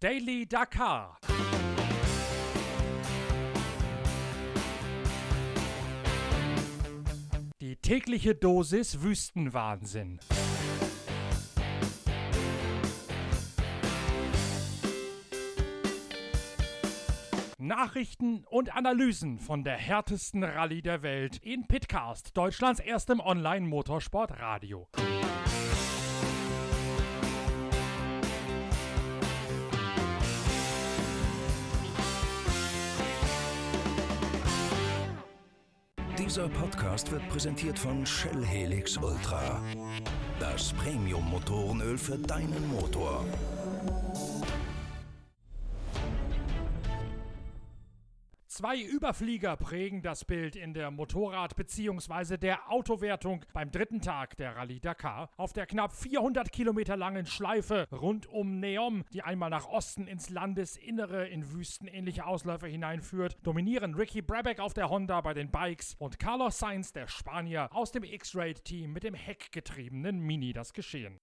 Daily Dakar. Die tägliche Dosis Wüstenwahnsinn. Nachrichten und Analysen von der härtesten Rallye der Welt in Pitcast, Deutschlands erstem Online-Motorsport-Radio. Dieser Podcast wird präsentiert von Shell Helix Ultra. Das Premium-Motorenöl für deinen Motor. Zwei Überflieger prägen das Bild in der Motorrad- bzw. der Autowertung beim dritten Tag der Rallye Dakar. Auf der knapp 400 Kilometer langen Schleife rund um Neom, die einmal nach Osten ins Landesinnere in wüstenähnliche Ausläufer hineinführt, dominieren Ricky Brabeck auf der Honda bei den Bikes und Carlos Sainz, der Spanier, aus dem X-Raid-Team mit dem heckgetriebenen Mini das Geschehen.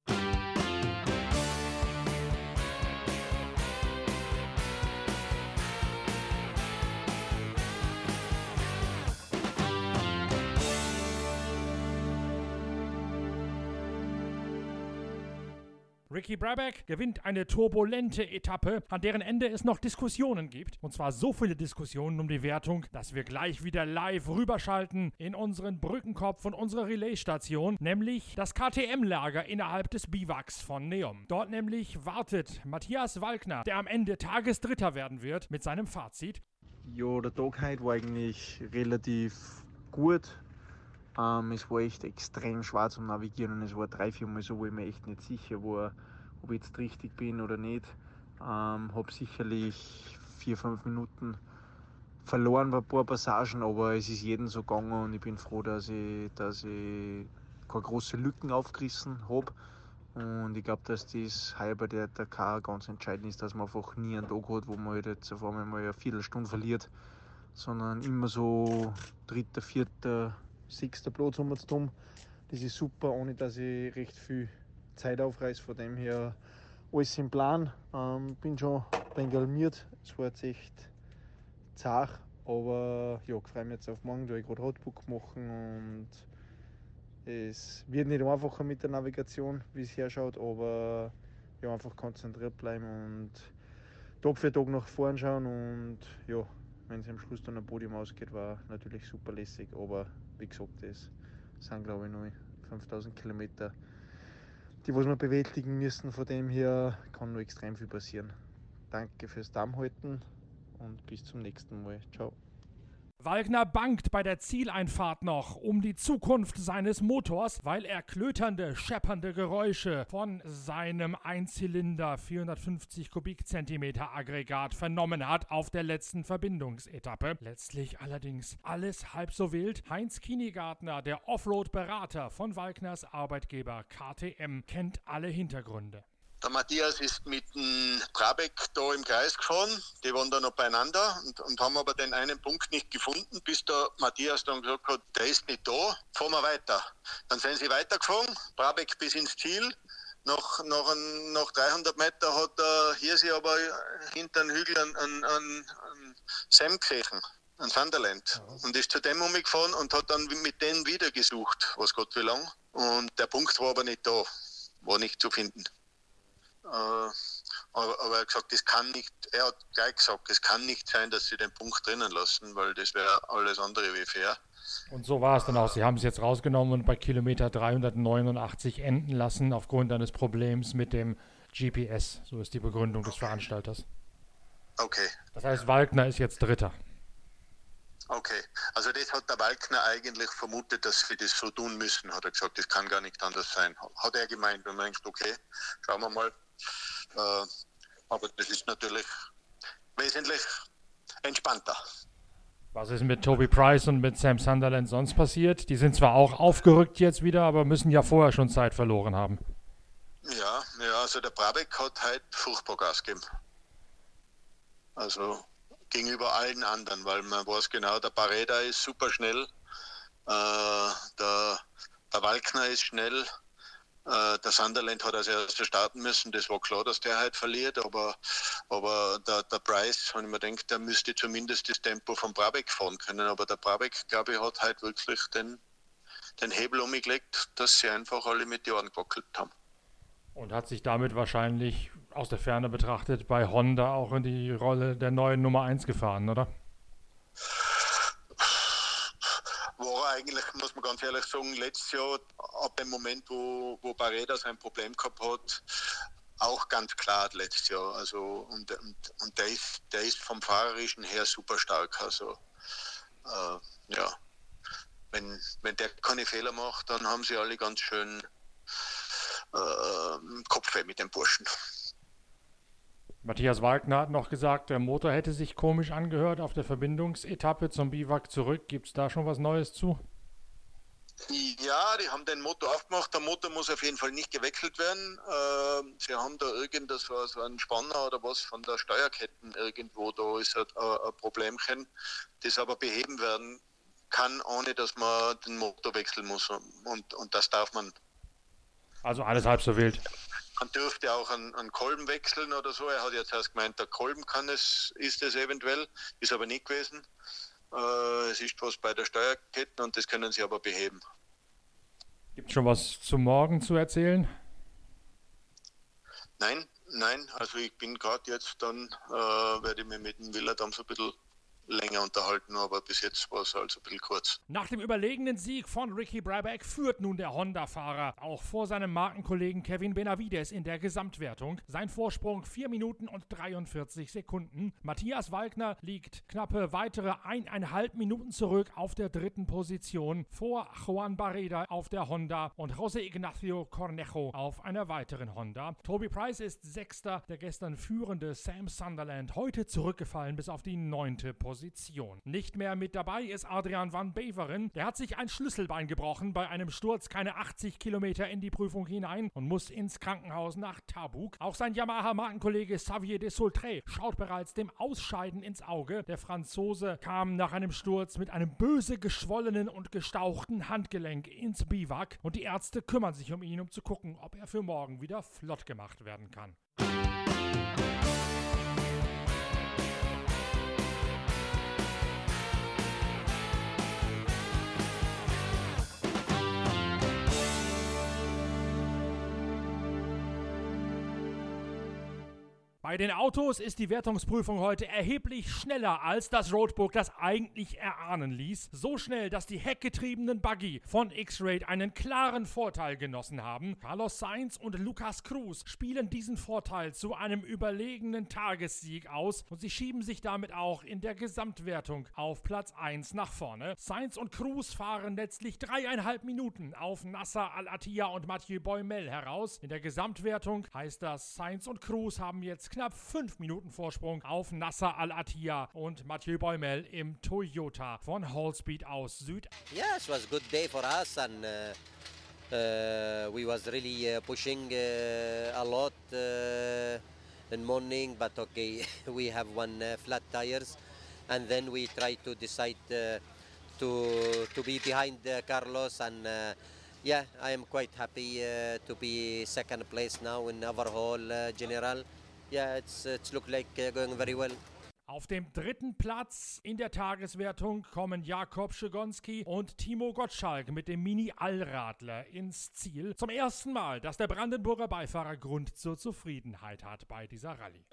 Ricky Brabeck gewinnt eine turbulente Etappe, an deren Ende es noch Diskussionen gibt. Und zwar so viele Diskussionen um die Wertung, dass wir gleich wieder live rüberschalten in unseren Brückenkopf und unsere Relaisstation, nämlich das KTM-Lager innerhalb des Biwaks von Neom. Dort nämlich wartet Matthias Walkner, der am Ende Tagesdritter werden wird, mit seinem Fazit. Ja, der Tag heute war eigentlich relativ gut. Ähm, es war echt extrem schwer zum Navigieren und es war drei, vier Mal so, wo ich mir echt nicht sicher war, ob ich jetzt richtig bin oder nicht. Ähm, habe sicherlich vier, fünf Minuten verloren bei ein paar Passagen, aber es ist jedem so gegangen und ich bin froh, dass ich, dass ich keine großen Lücken aufgerissen habe. Und ich glaube, dass das heuer bei der Dakar ganz entscheidend ist, dass man einfach nie einen Tag hat, wo man halt jetzt auf einmal mal eine Viertelstunde verliert, sondern immer so dritter, vierter, sechster Platz haben wir zu tun. Das ist super, ohne dass ich recht viel Zeit aufreiße. Von dem her alles im Plan. Ähm, bin schon ein galmiert. Es war jetzt echt zart, aber ja, ich freue mich jetzt auf morgen, da ich gerade Hotbook machen und es wird nicht einfacher mit der Navigation, wie es herschaut, aber ja, einfach konzentriert bleiben und Tag für Tag nach vorn schauen und ja, wenn es am Schluss dann ein Podium ausgeht, war natürlich super lässig, aber wie gesagt, das sind glaube ich noch 5000 Kilometer, die was wir bewältigen müssen. Von dem her kann noch extrem viel passieren. Danke fürs Dammhalten und bis zum nächsten Mal. Ciao. Wagner bangt bei der Zieleinfahrt noch um die Zukunft seines Motors, weil er klöternde, scheppernde Geräusche von seinem Einzylinder 450 Kubikzentimeter Aggregat vernommen hat auf der letzten Verbindungsetappe. Letztlich allerdings alles halb so wild. Heinz Kinigartner, der Offroad-Berater von Walkners Arbeitgeber KTM, kennt alle Hintergründe. Der Matthias ist mit dem Trabeck da im Kreis gefahren. Die waren da noch beieinander und, und, haben aber den einen Punkt nicht gefunden, bis der Matthias dann gesagt hat, der ist nicht da, fahren wir weiter. Dann sind sie weitergefahren, Brabeck bis ins Ziel. Nach, nach, ein, nach 300 Meter hat der Hirsi aber hinter den Hügel einen, einen, einen, einen Sam gesehen, einen Sunderland. Und ist zu dem umgefahren und hat dann mit denen wieder gesucht, was Gott wie lang. Und der Punkt war aber nicht da, war nicht zu finden. Äh, aber, aber, er hat gesagt, das kann nicht, er hat gleich gesagt, es kann nicht sein, dass sie den Punkt drinnen lassen, weil das wäre alles andere wie fair. Und so war es dann auch. Sie haben es jetzt rausgenommen und bei Kilometer 389 enden lassen aufgrund eines Problems mit dem GPS. So ist die Begründung des Veranstalters. Okay. Das heißt, Walkner ist jetzt Dritter. Okay, also das hat der Walkner eigentlich vermutet, dass wir das so tun müssen, hat er gesagt, das kann gar nicht anders sein. Hat er gemeint, wenn man denkt, okay, schauen wir mal. Äh, aber das ist natürlich wesentlich entspannter. Was ist mit Toby Price und mit Sam Sunderland sonst passiert? Die sind zwar auch aufgerückt jetzt wieder, aber müssen ja vorher schon Zeit verloren haben. Ja, ja, also der Brabeck hat halt furchtbar Gas gegeben. Also gegenüber allen anderen, weil man weiß genau, der Pareda ist super schnell, äh, der, der Walkner ist schnell, der Sunderland hat als erster starten müssen, das war klar, dass der halt verliert, aber Aber der, der Price, wenn ich mir denke, der müsste zumindest das Tempo von Brabeck fahren können. Aber der Brabeck, glaube ich, hat halt wirklich den, den Hebel umgelegt, dass sie einfach alle mit die Ohren gewackelt haben. Und hat sich damit wahrscheinlich aus der Ferne betrachtet bei Honda auch in die Rolle der neuen Nummer 1 gefahren, oder? War eigentlich, muss man ganz ehrlich sagen, letztes Jahr, ab dem Moment, wo, wo Barreda sein Problem gehabt hat, auch ganz klar letztes Jahr. Also, und, und, und der, ist, der ist vom Fahrerischen her super stark. Also, äh, ja, wenn, wenn der keine Fehler macht, dann haben sie alle ganz schön äh, Kopfweh mit dem Burschen. Matthias Wagner hat noch gesagt, der Motor hätte sich komisch angehört auf der Verbindungsetappe zum Biwak zurück. Gibt es da schon was Neues zu? Ja, die haben den Motor aufgemacht. Der Motor muss auf jeden Fall nicht gewechselt werden. Äh, sie haben da irgendwas, so ein Spanner oder was von der Steuerketten irgendwo, da ist ein, ein Problemchen, das aber beheben werden kann, ohne dass man den Motor wechseln muss. Und, und das darf man. Also alles halb so wild. Man dürfte auch einen, einen, Kolben wechseln oder so. Er hat jetzt erst gemeint, der Kolben kann es, ist es eventuell, ist aber nicht gewesen. Äh, es ist was bei der Steuerkette und das können sie aber beheben. Gibt es schon was zum Morgen zu erzählen? Nein, nein. Also ich bin gerade jetzt dann, äh, werde ich mich mit dem Willardam so ein bisschen länger unterhalten, aber bis jetzt war es also ein bisschen kurz. Nach dem überlegenen Sieg von Ricky Brabeck führt nun der Honda-Fahrer auch vor seinem Markenkollegen Kevin Benavides in der Gesamtwertung. Sein Vorsprung 4 Minuten und 43 Sekunden. Matthias Walkner liegt knappe weitere eineinhalb Minuten zurück auf der dritten Position vor Juan Barreda auf der Honda und José Ignacio Cornejo auf einer weiteren Honda. Toby Price ist Sechster, der gestern führende Sam Sunderland heute zurückgefallen bis auf die neunte Position. Position. Nicht mehr mit dabei ist Adrian van Beveren. Der hat sich ein Schlüsselbein gebrochen bei einem Sturz keine 80 Kilometer in die Prüfung hinein und muss ins Krankenhaus nach Tabuk. Auch sein Yamaha-Markenkollege Xavier de Saultré schaut bereits dem Ausscheiden ins Auge. Der Franzose kam nach einem Sturz mit einem böse geschwollenen und gestauchten Handgelenk ins Biwak und die Ärzte kümmern sich um ihn, um zu gucken, ob er für morgen wieder flott gemacht werden kann. Bei den Autos ist die Wertungsprüfung heute erheblich schneller als das Roadbook das eigentlich erahnen ließ. So schnell, dass die heckgetriebenen Buggy von X-Raid einen klaren Vorteil genossen haben. Carlos Sainz und Lucas Cruz spielen diesen Vorteil zu einem überlegenen Tagessieg aus und sie schieben sich damit auch in der Gesamtwertung auf Platz 1 nach vorne. Sainz und Cruz fahren letztlich dreieinhalb Minuten auf Nasser Al-Attiyah und Mathieu Boymel heraus. In der Gesamtwertung heißt das, Sainz und Cruz haben jetzt knapp 5 Minuten Vorsprung auf Nasser Al-Attiyah und Mathieu Boymel im Toyota von Hallspeed aus Süd. Yeah, it was a good day for us and uh, uh, we was really uh, pushing uh, a lot in morning, but okay, we have one flat tires and then we try to decide to to be behind Carlos and yeah, I am quite happy to be second place now in overall general. Yeah, it's it's look like uh, going very well. Auf dem dritten Platz in der Tageswertung kommen Jakob Schigonski und Timo Gottschalk mit dem Mini-Allradler ins Ziel. Zum ersten Mal, dass der Brandenburger Beifahrer Grund zur Zufriedenheit hat bei dieser Rallye.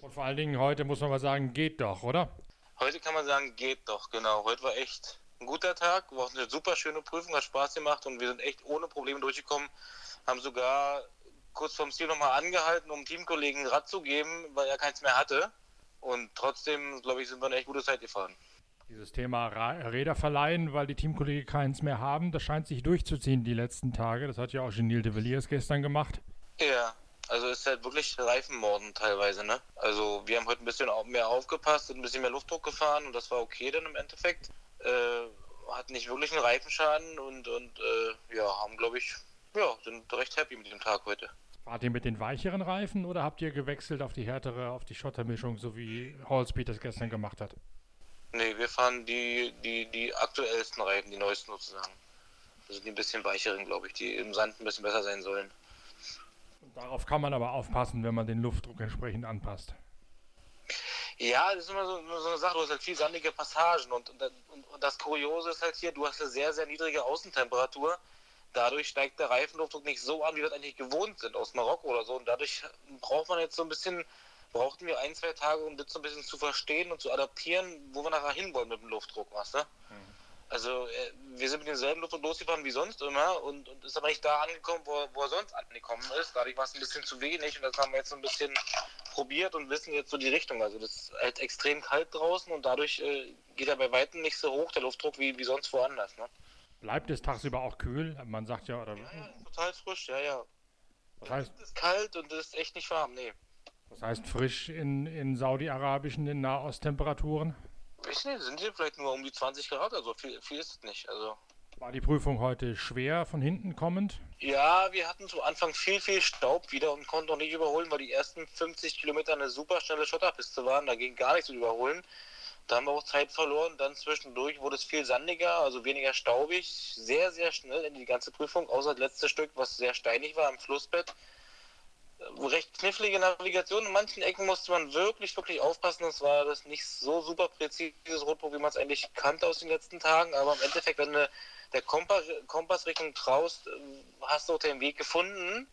Und vor allen Dingen heute muss man mal sagen, geht doch, oder? Heute kann man sagen, geht doch, genau. Heute war echt ein guter Tag, war eine super schöne Prüfung, hat Spaß gemacht und wir sind echt ohne Probleme durchgekommen. Haben sogar kurz vorm Ziel nochmal angehalten, um Teamkollegen Rad zu geben, weil er keins mehr hatte. Und trotzdem, glaube ich, sind wir eine echt gute Zeit gefahren. Dieses Thema Räder verleihen, weil die Teamkollegen keins mehr haben, das scheint sich durchzuziehen die letzten Tage. Das hat ja auch Genil de Villiers gestern gemacht. Ja, also ist halt wirklich Reifenmorden teilweise, ne? Also wir haben heute ein bisschen mehr aufgepasst, und ein bisschen mehr Luftdruck gefahren und das war okay dann im Endeffekt. Äh, hat nicht wirklich einen Reifenschaden und, und äh, ja, haben glaube ich, ja, sind recht happy mit dem Tag heute. Fahrt ihr mit den weicheren Reifen oder habt ihr gewechselt auf die härtere, auf die Schottermischung, so wie Hallspeed das gestern gemacht hat? Nee, wir fahren die, die, die aktuellsten Reifen, die neuesten sozusagen. Sind die ein bisschen weicheren, glaube ich, die im Sand ein bisschen besser sein sollen. Darauf kann man aber aufpassen, wenn man den Luftdruck entsprechend anpasst. Ja, das ist immer so, so eine Sache, du hast halt viel sandige Passagen und, und, und, das Kuriose ist halt hier, du hast eine sehr, sehr niedrige Außentemperatur. Dadurch steigt der Reifenluftdruck nicht so an, wie wir das eigentlich gewohnt sind aus Marokko oder so. Und dadurch braucht man jetzt so ein bisschen, brauchten wir ein, zwei Tage, um das so ein bisschen zu verstehen und zu adaptieren, wo wir nachher hinwollen mit dem Luftdruck, weißt du? Mhm. Also äh, wir sind mit demselben Luftdruck losgefahren wie sonst immer und, und ist aber nicht da angekommen, wo, wo er sonst angekommen ist. Dadurch war es ein bisschen zu wenig und das haben wir jetzt so ein bisschen probiert und wissen jetzt so die Richtung. Also das ist halt extrem kalt draußen und dadurch äh, geht er bei Weitem nicht so hoch, der Luftdruck, wie, wie sonst woanders. Ne? Bleibt es tagsüber auch kühl? Man sagt ja, oder? Ja, ja total frisch, ja, ja. Das heißt, es ist kalt und es ist echt nicht warm, nee. Das heißt frisch in, in saudi-arabischen, in Nahosttemperaturen? Ich nicht, sind hier vielleicht nur um die 20 Grad, also viel, viel ist es nicht. Also. War die Prüfung heute schwer von hinten kommend? Ja, wir hatten zu Anfang viel, viel Staub wieder und konnten auch nicht überholen, weil die ersten 50 Kilometer eine super schnelle Schotterpiste waren. Da ging gar nichts zu überholen. Da haben wir auch Zeit verloren. Dann zwischendurch wurde es viel sandiger, also weniger staubig. Sehr, sehr schnell in die ganze Prüfung, außer das letzte Stück, was sehr steinig war am Flussbett recht knifflige Navigation. In manchen Ecken musste man wirklich, wirklich aufpassen. Das war das nicht so super präzises Rotbuch, wie man es eigentlich kannte aus den letzten Tagen. Aber im Endeffekt, wenn du der Kompass, Kompassrichtung traust, hast du auch den Weg gefunden.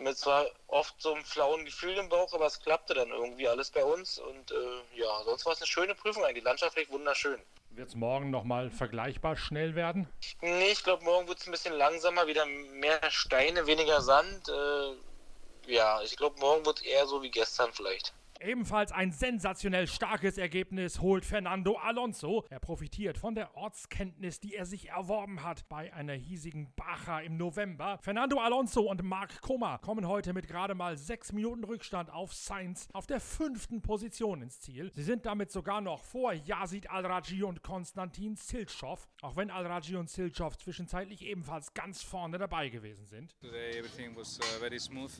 Mit zwar oft so einem flauen Gefühl im Bauch, aber es klappte dann irgendwie alles bei uns. Und äh, ja, sonst war es eine schöne Prüfung eigentlich. Landschaftlich wunderschön. Wird es morgen nochmal vergleichbar schnell werden? Nee, ich glaube, morgen wird es ein bisschen langsamer. Wieder mehr Steine, weniger Sand. Äh, ja, ich glaube, morgen wird eher so wie gestern vielleicht. Ebenfalls ein sensationell starkes Ergebnis holt Fernando Alonso. Er profitiert von der Ortskenntnis, die er sich erworben hat bei einer hiesigen Bacha im November. Fernando Alonso und Marc Koma kommen heute mit gerade mal sechs Minuten Rückstand auf Sainz auf der fünften Position ins Ziel. Sie sind damit sogar noch vor Yazid Al-Raji und Konstantin Silchow, auch wenn Al-Raji und Silchow zwischenzeitlich ebenfalls ganz vorne dabei gewesen sind. Today everything was uh, very smooth.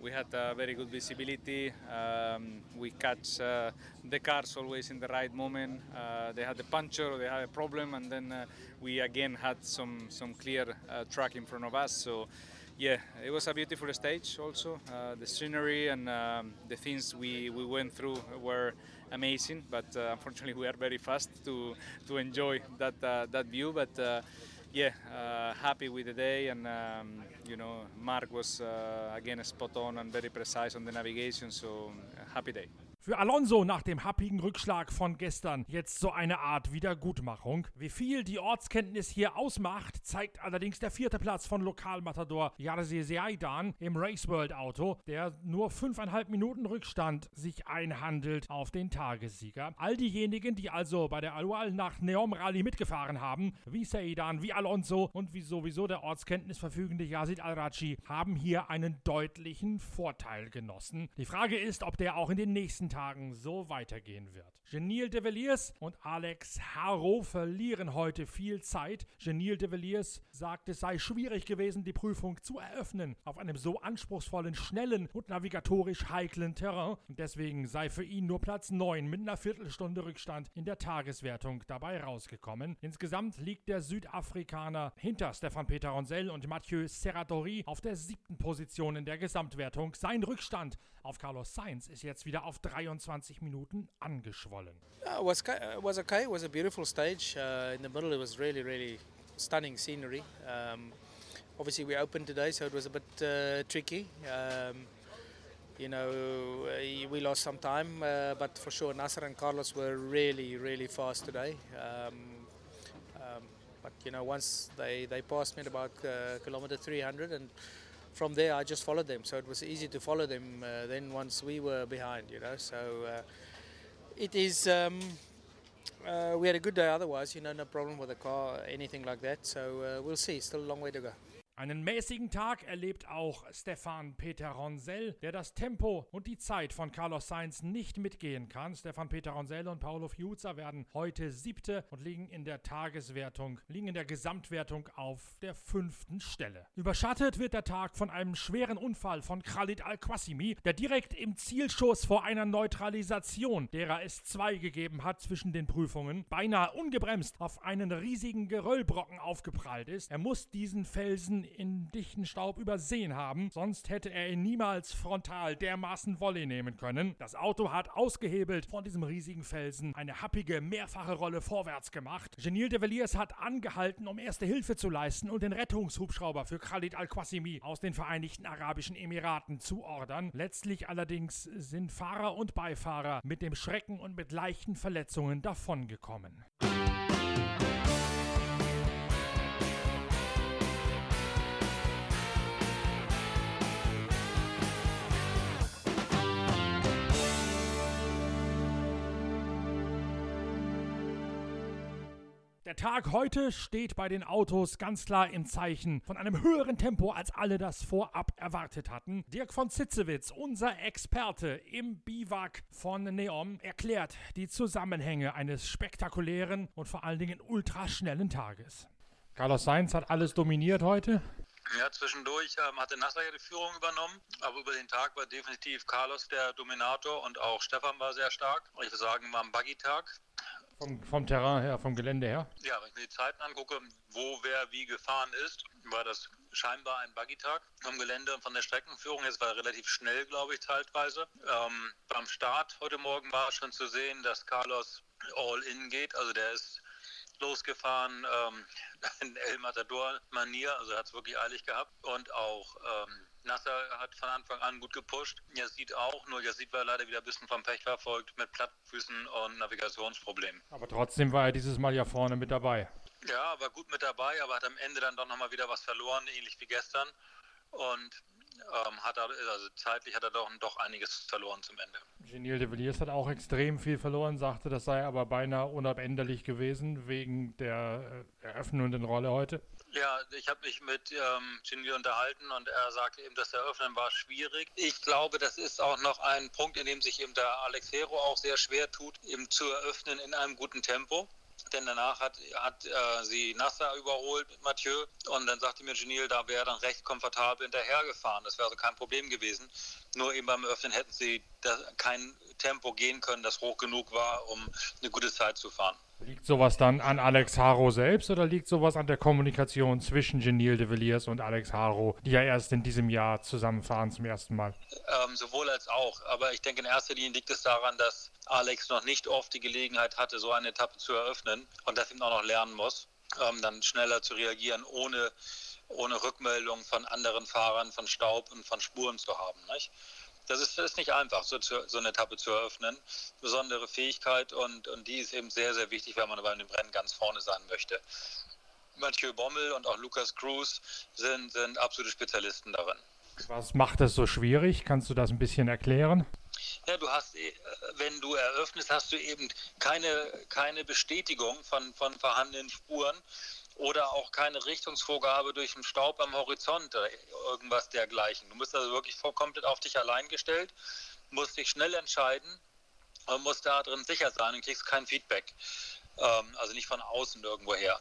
We had uh, very good visibility. Um, we catch uh, the cars always in the right moment. Uh, they had a puncture or they had a problem, and then uh, we again had some some clear uh, track in front of us. So. Yeah, it was a beautiful stage. Also, uh, the scenery and um, the things we, we went through were amazing. But unfortunately, we are very fast to to enjoy that that view. But yeah, uh, happy with the day, and um, you know, Mark was uh, again spot on and very precise on the navigation, so happy day. Für Alonso nach dem happigen Rückschlag von gestern jetzt so eine Art Wiedergutmachung. Wie viel die Ortskenntnis hier ausmacht, zeigt allerdings der vierte Platz von Lokalmatador Jarze Seaidan im Race World Auto, der nur fünfeinhalb Minuten Rückstand sich einhandelt auf den Tagessieger. All diejenigen, die also bei der Alual nach Neom Rally mitgefahren haben, wie Seaidan, wie Alonso und wie sowieso der Ortskenntnis verfügende Yazid Al-Raji, haben hier einen deutlichen Vorteil genossen. Die Frage ist, ob der auch in den nächsten Tagen Tagen so weitergehen wird. Genil de Villiers und Alex Harrow verlieren heute viel Zeit. Genil de Villiers sagt, es sei schwierig gewesen, die Prüfung zu eröffnen auf einem so anspruchsvollen, schnellen und navigatorisch heiklen Terrain. Und deswegen sei für ihn nur Platz 9 mit einer Viertelstunde Rückstand in der Tageswertung dabei rausgekommen. Insgesamt liegt der Südafrikaner hinter Stefan Peter Ronsell und Mathieu Serratori auf der siebten Position in der Gesamtwertung. Sein Rückstand auf Carlos Sainz ist jetzt wieder auf 23 Minuten angeschwollen. Yeah, it was it was okay. It was a beautiful stage. Uh, in the middle, it was really, really stunning scenery. Um, obviously, we opened today, so it was a bit uh, tricky. Um, you know, uh, we lost some time, uh, but for sure, Nasser and Carlos were really, really fast today. Um, um but you know, once they, they passed me at about uh, kilometer 300 and from there I just followed them. So it was easy to follow them uh, then once we were behind, you know. So uh, it is. Um, uh, we had a good day otherwise, you know, no problem with the car, anything like that. So uh, we'll see. Still a long way to go. Einen mäßigen Tag erlebt auch Stefan Peter Ronsell, der das Tempo und die Zeit von Carlos Sainz nicht mitgehen kann. Stefan Peter Ronsell und Paolo Fiuza werden heute siebte und liegen in der Tageswertung, liegen in der Gesamtwertung auf der fünften Stelle. Überschattet wird der Tag von einem schweren Unfall von Khalid Al-Qasimi, der direkt im Zielschuss vor einer Neutralisation, derer es zwei gegeben hat zwischen den Prüfungen, beinahe ungebremst auf einen riesigen Geröllbrocken aufgeprallt ist. Er muss diesen Felsen in dichten Staub übersehen haben, sonst hätte er ihn niemals frontal dermaßen Volley nehmen können. Das Auto hat ausgehebelt von diesem riesigen Felsen eine happige, mehrfache Rolle vorwärts gemacht. Genil de Villiers hat angehalten, um erste Hilfe zu leisten und den Rettungshubschrauber für Khalid Al-Qasimi aus den Vereinigten Arabischen Emiraten zu ordern. Letztlich allerdings sind Fahrer und Beifahrer mit dem Schrecken und mit leichten Verletzungen davongekommen. Tag heute steht bei den Autos ganz klar im Zeichen von einem höheren Tempo, als alle das vorab erwartet hatten. Dirk von Zitzewitz, unser Experte im Biwak von Neom, erklärt die Zusammenhänge eines spektakulären und vor allen Dingen ultraschnellen Tages. Carlos Sainz hat alles dominiert heute. Ja, zwischendurch ähm, hatte Nasser ja die Führung übernommen, aber über den Tag war definitiv Carlos der Dominator und auch Stefan war sehr stark. Ich würde sagen, war ein Buggy-Tag. Vom, vom Terrain her, vom Gelände her? Ja, wenn ich mir die Zeiten angucke, wo wer wie gefahren ist, war das scheinbar ein Buggy-Tag vom Gelände und von der Streckenführung. Es war relativ schnell, glaube ich, teilweise. Ähm, beim Start heute Morgen war schon zu sehen, dass Carlos all-in geht. Also der ist losgefahren ähm, in El Matador-Manier, also hat es wirklich eilig gehabt. Und auch ähm, Nasser hat von Anfang an gut gepusht. Yazid auch, nur Yazid war leider wieder ein bisschen vom Pech verfolgt mit Plattfüßen und Navigationsproblemen. Aber trotzdem war er dieses Mal ja vorne mit dabei. Ja, war gut mit dabei, aber hat am Ende dann doch nochmal wieder was verloren, ähnlich wie gestern. Und ähm, hat er, also zeitlich hat er doch, doch einiges verloren zum Ende. Genil de Villiers hat auch extrem viel verloren, sagte, das sei aber beinahe unabänderlich gewesen wegen der äh, eröffnenden Rolle heute. Ja, ich habe mich mit ähm, unterhalten und er sagte eben, das Eröffnen war schwierig. Ich glaube, das ist auch noch ein Punkt, in dem sich eben der Alex Hero auch sehr schwer tut, eben zu eröffnen in einem guten Tempo denn danach hat, hat äh, sie Nasser überholt mit Mathieu und dann sagte mir Genil, da wäre dann recht komfortabel hinterhergefahren. Das wäre also kein Problem gewesen. Nur eben beim Öffnen hätten sie kein Tempo gehen können, das hoch genug war, um eine gute Zeit zu fahren. Liegt sowas dann an Alex Haro selbst oder liegt sowas an der Kommunikation zwischen Genil de Villiers und Alex Haro, die ja erst in diesem Jahr zusammenfahren zum ersten Mal? Ähm, sowohl als auch. Aber ich denke, in erster Linie liegt es daran, dass Alex noch nicht oft die Gelegenheit hatte, so eine Etappe zu eröffnen und das ihm auch noch lernen muss, ähm, dann schneller zu reagieren, ohne, ohne Rückmeldung von anderen Fahrern, von Staub und von Spuren zu haben. Nicht? Das ist, ist nicht einfach, so, so, eine Etappe zu eröffnen. Besondere Fähigkeit und, und die ist eben sehr, sehr wichtig, wenn man bei dem Rennen ganz vorne sein möchte. Mathieu Bommel und auch Lucas Cruz sind, sind absolute Spezialisten darin. Was macht das so schwierig? Kannst du das ein bisschen erklären? Ja, du hast, äh, wenn du eröffnest, hast du eben keine, keine Bestätigung von, von vorhandenen Spuren oder auch keine Richtungsvorgabe durch den Staub am Horizont oder irgendwas dergleichen. Du musst also wirklich komplett auf dich allein gestellt, musst dich schnell entscheiden und musst da drin sicher sein und kriegst kein Feedback. Ähm, also nicht von außen irgendwoher.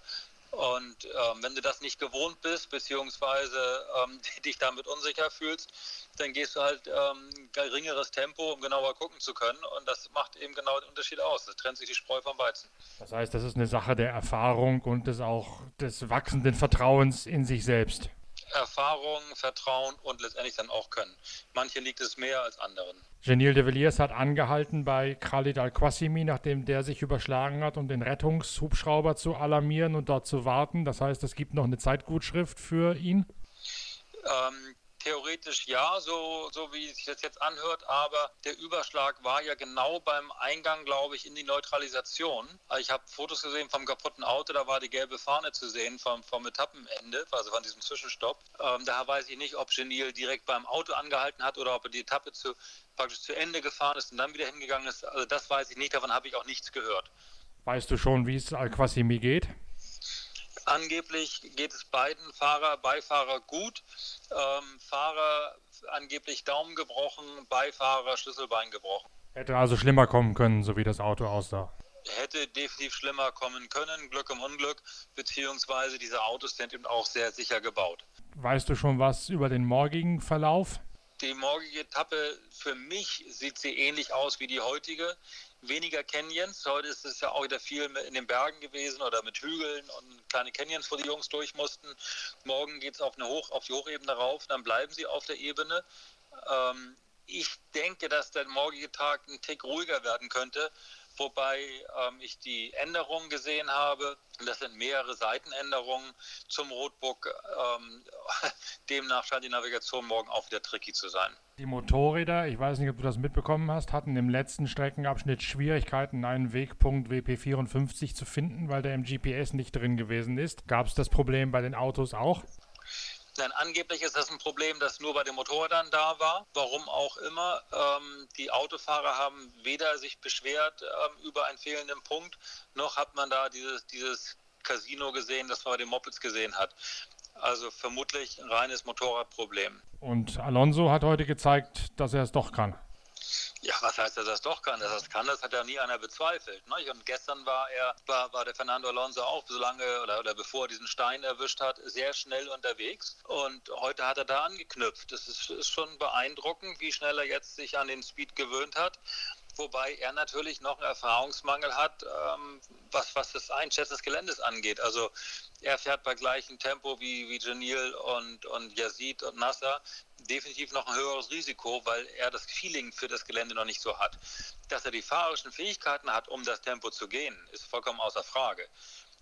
Und ähm, wenn du das nicht gewohnt bist, beziehungsweise ähm, dich damit unsicher fühlst, dann gehst du halt ähm, geringeres Tempo, um genauer gucken zu können. Und das macht eben genau den Unterschied aus. Das trennt sich die Spreu vom Weizen. Das heißt, das ist eine Sache der Erfahrung und des auch des wachsenden Vertrauens in sich selbst. Erfahrung, Vertrauen und letztendlich dann auch Können. Manche liegt es mehr als anderen. Genil de Villiers hat angehalten bei Khalid Al-Qasimi, nachdem der sich überschlagen hat, um den Rettungshubschrauber zu alarmieren und dort zu warten. Das heißt, es gibt noch eine Zeitgutschrift für ihn? Ähm, theoretisch ja, so, so wie sich das jetzt anhört, aber der Überschlag war ja genau beim Eingang, glaube ich, in die Neutralisation. Also ich habe Fotos gesehen vom kaputten Auto, da war die gelbe Fahne zu sehen vom, vom Etappenende, also von diesem Zwischenstopp. Ähm, da weiß ich nicht, ob Genil direkt beim Auto angehalten hat oder ob er die Etappe zu, praktisch zu Ende gefahren ist und dann wieder hingegangen ist. Also das weiß ich nicht, davon habe ich auch nichts gehört. Weißt du schon, wie es Al-Quasimi geht? Angeblich geht es beiden Fahrer, Beifahrer gut. Ähm, Fahrer angeblich Daumen gebrochen, Beifahrer Schlüsselbein gebrochen. Hätte also schlimmer kommen können, so wie das Auto aussah. Hätte definitiv schlimmer kommen können, Glück im Unglück, beziehungsweise diese Autos sind eben auch sehr sicher gebaut. Weißt du schon was über den morgigen Verlauf? Die morgige Etappe für mich sieht sie ähnlich aus wie die heutige. Weniger Canyons. Heute ist es ja auch wieder viel in den Bergen gewesen oder mit Hügeln und kleine Canyons, wo die Jungs durch mussten. Morgen geht es auf, Hoch, auf die Hochebene rauf, dann bleiben sie auf der Ebene. Ähm, ich denke, dass der morgige Tag ein Tick ruhiger werden könnte wobei ähm, ich die Änderungen gesehen habe. Das sind mehrere Seitenänderungen zum Roadbook. Ähm, demnach scheint die Navigation morgen auch wieder tricky zu sein. Die Motorräder, ich weiß nicht, ob du das mitbekommen hast, hatten im letzten Streckenabschnitt Schwierigkeiten, einen Wegpunkt WP54 zu finden, weil der im GPS nicht drin gewesen ist. Gab es das Problem bei den Autos auch? Nein, angeblich ist das ein Problem, das nur bei den Motorrädern da war. Warum auch immer. Ähm, die Autofahrer haben weder sich beschwert ähm, über einen fehlenden Punkt, noch hat man da dieses, dieses Casino gesehen, das man bei den Mopeds gesehen hat. Also vermutlich ein reines Motorradproblem. Und Alonso hat heute gezeigt, dass er es doch kann. Ja, was heißt, dass er es doch kann? Dass er es kann, das hat ja nie einer bezweifelt. Ne? Und gestern war er, war, war der Fernando Alonso auch so lange oder, oder bevor er diesen Stein erwischt hat, sehr schnell unterwegs. Und heute hat er da angeknüpft. Es ist, ist schon beeindruckend, wie schnell er jetzt sich an den Speed gewöhnt hat wobei er natürlich noch einen Erfahrungsmangel hat, ähm, was, was das Einschätzen des Geländes angeht. Also er fährt bei gleichem Tempo wie, wie Janil und, und Yazid und Nasser definitiv noch ein höheres Risiko, weil er das Feeling für das Gelände noch nicht so hat. Dass er die fahrerischen Fähigkeiten hat, um das Tempo zu gehen, ist vollkommen außer Frage.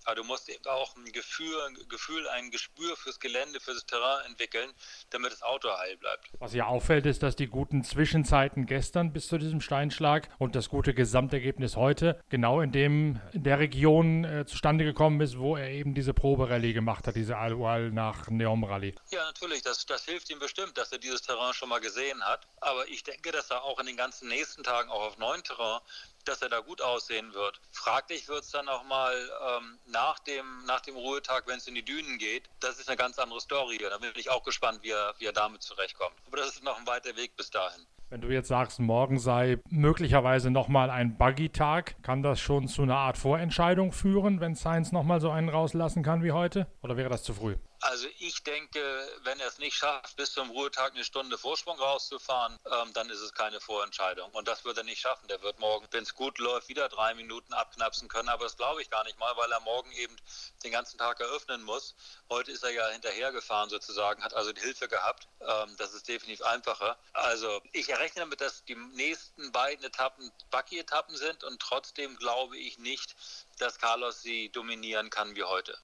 Aber du musst eben auch ein Gefühl, ein Gefühl, ein Gespür fürs Gelände, fürs Terrain entwickeln, damit das Auto heil bleibt. Was hier auffällt, ist, dass die guten Zwischenzeiten gestern bis zu diesem Steinschlag und das gute Gesamtergebnis heute genau in dem in der Region äh, zustande gekommen ist, wo er eben diese Proberallye gemacht hat, diese Al-Ual nach Neom Rallye. Ja, natürlich, das, das hilft ihm bestimmt, dass er dieses Terrain schon mal gesehen hat. Aber ich denke, dass er auch in den ganzen nächsten Tagen auch auf neuen Terrain dass er da gut aussehen wird. Fraglich wird es dann auch mal ähm, nach, dem, nach dem Ruhetag, wenn es in die Dünen geht. Das ist eine ganz andere Story. Da bin ich auch gespannt, wie er, wie er damit zurechtkommt. Aber das ist noch ein weiter Weg bis dahin. Wenn du jetzt sagst, morgen sei möglicherweise nochmal ein Buggy-Tag, kann das schon zu einer Art Vorentscheidung führen, wenn Sainz nochmal so einen rauslassen kann wie heute? Oder wäre das zu früh? Also ich denke, wenn er es nicht schafft, bis zum Ruhetag eine Stunde Vorsprung rauszufahren, ähm, dann ist es keine Vorentscheidung. Und das wird er nicht schaffen. Der wird morgen, wenn es gut läuft, wieder drei Minuten abknapsen können. Aber das glaube ich gar nicht mal, weil er morgen eben den ganzen Tag eröffnen muss. Heute ist er ja hinterhergefahren sozusagen, hat also die Hilfe gehabt. Ähm, das ist definitiv einfacher. Also ich rechne damit, dass die nächsten beiden Etappen Bucky-Etappen sind und trotzdem glaube ich nicht, dass Carlos sie dominieren kann wie heute.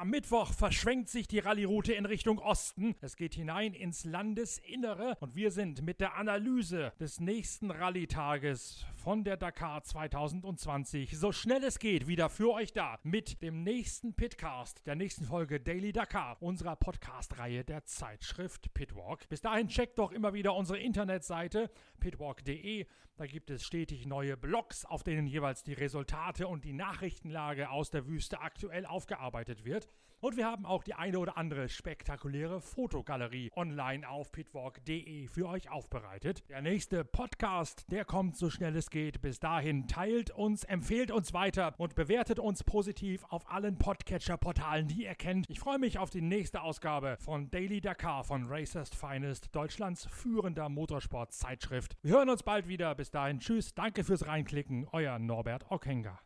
Am Mittwoch verschwenkt sich die Rallyroute in Richtung Osten. Es geht hinein ins Landesinnere und wir sind mit der Analyse des nächsten Rallytages von der Dakar 2020 so schnell es geht wieder für euch da mit dem nächsten Pitcast, der nächsten Folge Daily Dakar, unserer Podcast-Reihe der Zeitschrift Pitwalk. Bis dahin checkt doch immer wieder unsere Internetseite pitwalk.de. Da gibt es stetig neue Blogs, auf denen jeweils die Resultate und die Nachrichtenlage aus der Wüste aktuell aufgearbeitet wird. Und wir haben auch die eine oder andere spektakuläre Fotogalerie online auf pitwalk.de für euch aufbereitet. Der nächste Podcast, der kommt so schnell es geht. Bis dahin teilt uns, empfehlt uns weiter und bewertet uns positiv auf allen Podcatcher-Portalen, die ihr kennt. Ich freue mich auf die nächste Ausgabe von Daily Dakar von Racers Finest, Deutschlands führender Motorsport-Zeitschrift. Wir hören uns bald wieder. Bis dahin, tschüss, danke fürs Reinklicken, euer Norbert Ockenger.